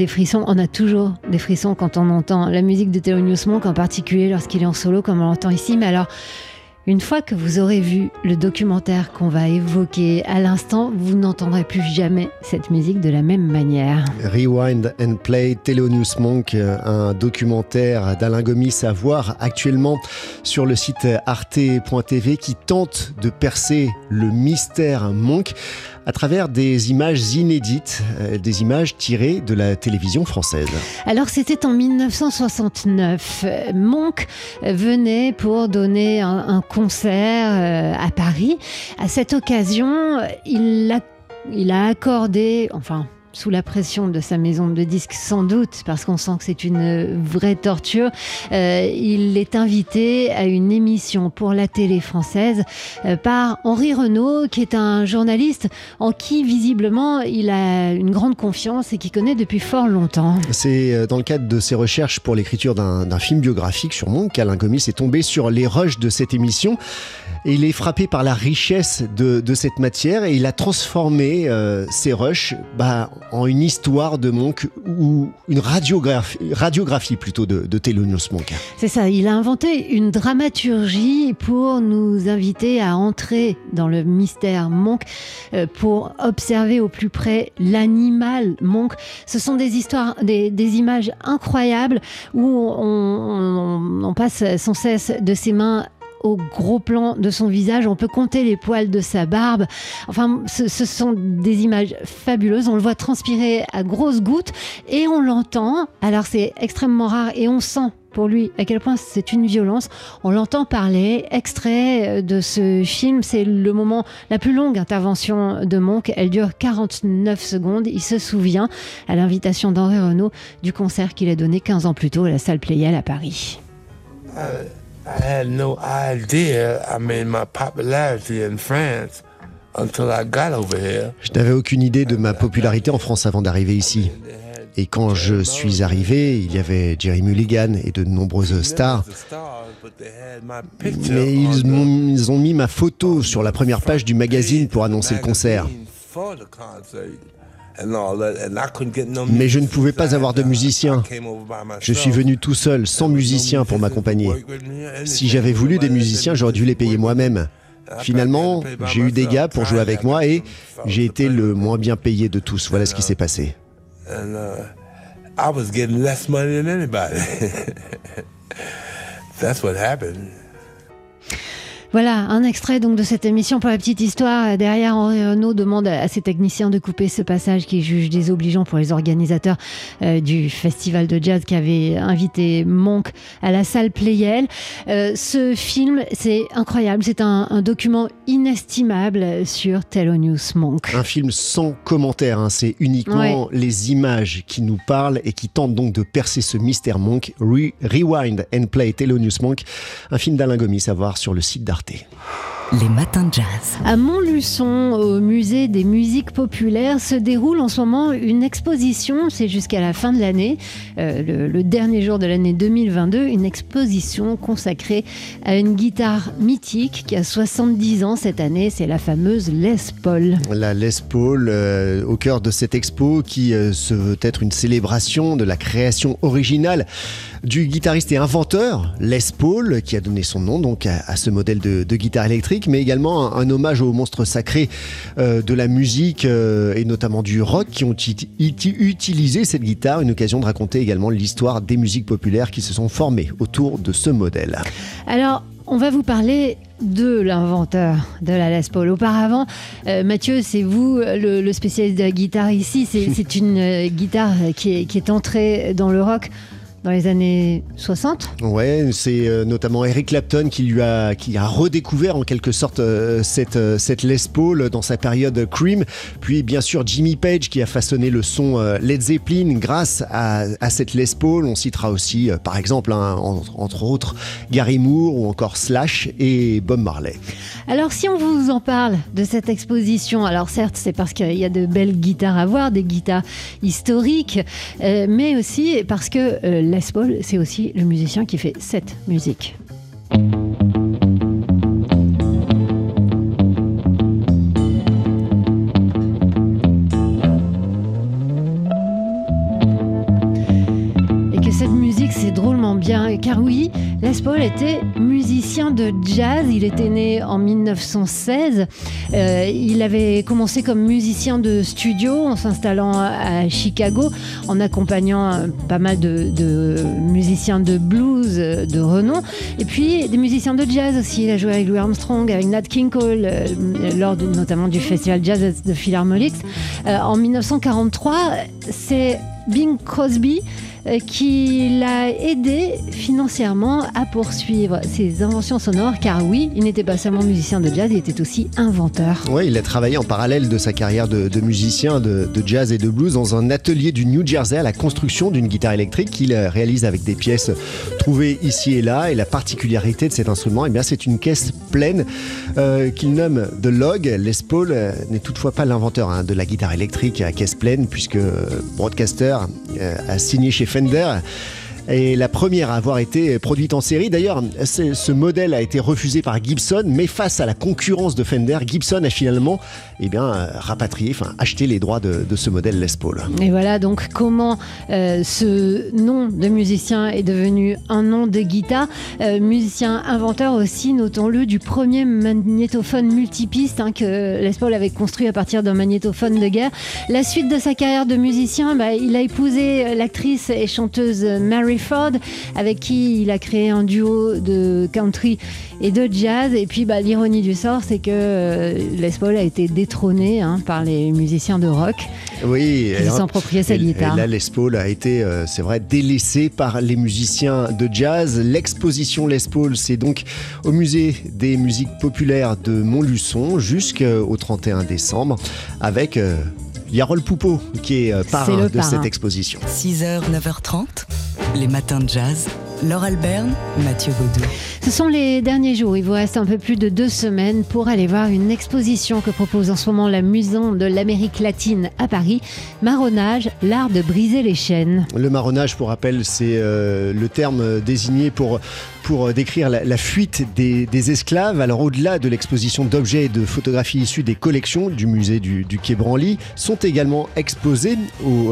Des frissons, on a toujours des frissons quand on entend la musique de Thelonious Monk, en particulier lorsqu'il est en solo, comme on l'entend ici. Mais alors, une fois que vous aurez vu le documentaire qu'on va évoquer à l'instant, vous n'entendrez plus jamais cette musique de la même manière. Rewind and Play, Thelonious Monk, euh, un documentaire d'Alain Gomis à voir actuellement sur le site arte.tv qui tente de percer le mystère Monk à travers des images inédites, euh, des images tirées de la télévision française. Alors c'était en 1969. Monk venait pour donner un, un concert euh, à Paris. À cette occasion, il a, il a accordé, enfin sous la pression de sa maison de disques sans doute, parce qu'on sent que c'est une vraie torture, euh, il est invité à une émission pour la télé française euh, par Henri Renaud, qui est un journaliste en qui visiblement il a une grande confiance et qui connaît depuis fort longtemps. C'est euh, dans le cadre de ses recherches pour l'écriture d'un film biographique sur Monk qu'Alain Gomis est tombé sur les rushs de cette émission. Il est frappé par la richesse de, cette matière et il a transformé euh, ces rushs bah, en une histoire de Monk ou une radiographie, plutôt de, de Monk. C'est ça, il a inventé une dramaturgie pour nous inviter à entrer dans le mystère Monk, euh, pour observer au plus près l'animal Monk. Ce sont des histoires, des, images incroyables où on passe sans cesse de ses mains au gros plan de son visage, on peut compter les poils de sa barbe. Enfin, ce, sont des images fabuleuses. On le voit transpirer à grosses gouttes et on l'entend. Alors c'est extrêmement rare et on sent pour lui à quel point c'est une violence. On l'entend parler. Extrait de ce film, c'est le moment, la plus longue intervention de Monk. Elle dure 49 secondes. Il se souvient, à l'invitation d'Henri Renaud, du concert qu'il a donné 15 ans plus tôt à la salle Playel à Paris. I had no idea, I mean, my popularity in France until I got over here. Je n'avais aucune idée de ma popularité en France avant d'arriver ici. Et quand je suis arrivé, il y avait Jerry Mulligan et de nombreuses stars. Mais ils, m'ont- ils ont mis ma photo sur la première page du magazine pour annoncer le concert. Mais je ne pouvais pas avoir de musicien. Je suis venu tout seul, sans musicien pour m'accompagner. Si j'avais voulu des musiciens, j'aurais dû les payer moi-même. Finalement, j'ai eu des gars pour jouer avec moi et j'ai été le moins bien payé de tous. Voilà ce qui s'est passé. Voilà, un extrait donc de cette émission pour la petite histoire. Derrière, Henri Renaud demande à ses techniciens de couper ce passage qui juge désobligeant pour les organisateurs euh, du festival de jazz qui avait invité Monk à la salle Playel. Euh, ce film, c'est incroyable. C'est un, un document inestimable sur Thelonious Monk. Un film sans commentaire, hein. c'est uniquement les images qui nous parlent et qui tentent donc de percer ce mystère Monk. Re- Rewind and Play Thelonious Monk, un film d'Alain Gomis à voir sur le site d'Arte. dich. Les matins de jazz. À Montluçon, au musée des musiques populaires, se déroule en ce moment une exposition, c'est jusqu'à la fin de l'année, euh, le, le dernier jour de l'année 2022, une exposition consacrée à une guitare mythique qui a 70 ans cette année, c'est la fameuse Les Paul. La Les Paul euh, au cœur de cette expo qui euh, se veut être une célébration de la création originale du guitariste et inventeur Les Paul qui a donné son nom donc à, à ce modèle de, de guitare électrique mais également un, un hommage aux monstres sacrés euh, de la musique euh, et notamment du rock qui ont uti- uti- utilisé cette guitare une occasion de raconter également l'histoire des musiques populaires qui se sont formées autour de ce modèle. Alors, on va vous parler de l'inventeur de la Les Paul. Auparavant, euh, Mathieu, c'est vous le, le spécialiste de la guitare ici. C'est une guitare qui est, qui est entrée dans le rock dans les années 60. Ouais, c'est euh, notamment Eric Clapton qui lui a, qui a redécouvert en quelque sorte euh, cette, euh, cette Les Paul dans sa période Cream. Puis bien sûr Jimmy Page qui a façonné le son Led Zeppelin grâce à, à cette Les Paul. On citera aussi par exemple, hein, en- entre autres, Gary Moore ou encore Slash et Bob Marley. Alors si on vous en parle de cette exposition, alors certes c'est parce qu'il y a de belles guitares à voir, des guitares historiques, mais aussi parce que Les Paul c'est aussi le musicien qui fait cette musique. Car oui, Les Paul était musicien de jazz. Il était né en 1916. Euh, il avait commencé comme musicien de studio en s'installant à Chicago, en accompagnant euh, pas mal de, musiciens de blues euh, de renom. Et puis des musiciens de jazz aussi. Il a joué avec Louis Armstrong, avec Nat King Cole, lors notamment du festival jazz de Philharmonic. Euh, en 1943, c'est Bing Crosby qui l'a aidé financièrement à poursuivre ses inventions sonores, car oui, il n'était pas seulement musicien de jazz, il était aussi inventeur. Ouais, il a travaillé en parallèle de sa carrière de, musicien de, jazz et de blues dans un atelier du New Jersey à la construction d'une guitare électrique qu'il euh, réalise avec des pièces trouvées ici et là. Et la particularité de cet instrument, eh c'est une caisse pleine euh, qu'il nomme The Log. Les Paul euh, n'est toutefois pas l'inventeur hein, de la guitare électrique à caisse pleine, puisque euh, Broadcaster euh, a signé chez Fender. Et la première à avoir été produite en série. D'ailleurs, ce modèle a été refusé par Gibson, mais face à la concurrence de Fender, Gibson a finalement eh bien, euh, rapatrié, enfin acheté les droits de, ce modèle Les Paul. Et voilà donc comment euh, ce nom de musicien est devenu un nom de guitare. Euh, musicien inventeur aussi, notons-le, du premier magnétophone multipiste hein, que Les Paul avait construit à partir d'un magnétophone de guerre. La suite de sa carrière de musicien, bah, il a épousé l'actrice et chanteuse Mary Ford, avec qui il a créé un duo de country et de jazz. Et puis bah, l'ironie du sort, c'est que euh, Les Paul a été détrôné hein, par les musiciens de rock Oui, qui s'appropriaient sa et- guitare. Et là, Les Paul a été, euh, c'est vrai, délaissé par les musiciens de jazz. L'exposition Les Paul, c'est donc au musée des musiques populaires de Montluçon jusqu'au 31 décembre avec euh, Yarol Poupeau qui est euh, parrain de parrain. cette exposition. 6h, 9h30, les matins de jazz. Laure Alberne, Mathieu Baudou. Ce sont les derniers jours. Il vous reste un peu plus de deux semaines pour aller voir une exposition que propose en ce moment la Maison de l'Amérique latine à Paris. Marronnage, l'art de briser les chaînes. Le marronnage, pour rappel, c'est euh, le terme désigné pour, pour décrire la, fuite des, esclaves. Alors, au-delà de l'exposition d'objets et de photographies issues des collections du musée du, du Quai Branly, sont également exposés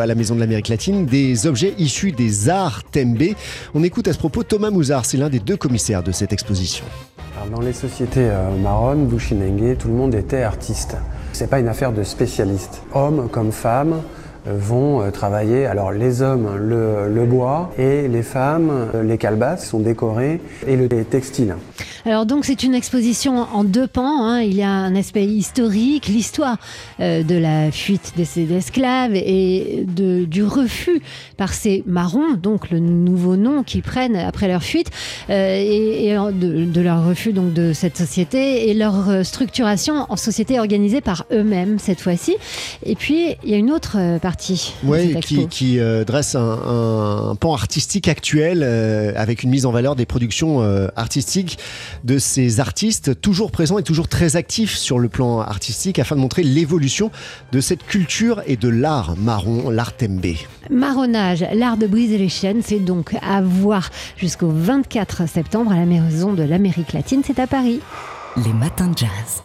à la Maison de l'Amérique latine des objets issus des arts Tembe. On écoute à ce propos Thomas Mouzard, c'est l'un des deux commissaires de cette exposition. Dans les sociétés euh, marronnes, Bushinengue, tout le monde était artiste. C'est pas une affaire de spécialistes. Hommes comme femmes euh, vont euh, travailler. Alors les hommes le, bois et les femmes euh, les calebasses sont décorées et le textile. Alors donc c'est une exposition en deux pans. hein. Il y a un aspect historique, l'histoire euh, de la fuite de ces esclaves et de, du refus par ces marrons, donc le nouveau nom qu'ils prennent après leur fuite, et, de, de leur refus donc de cette société et leur structuration en société organisée par eux-mêmes cette fois-ci. Et puis il y a une autre euh, partie. cette qui, euh, dresse un, un- un pan artistique actuel euh, avec une mise en valeur des productions euh, artistiques de ces artistes toujours présents et toujours très actifs sur le plan artistique afin de montrer l'évolution de cette culture et de l'art marron, l'art tembe. Marronnage, l'art de briser les chaînes, c'est donc à voir jusqu'au 24 septembre à la Maison de l'Amérique latine, c'est à Paris. Les matins de jazz.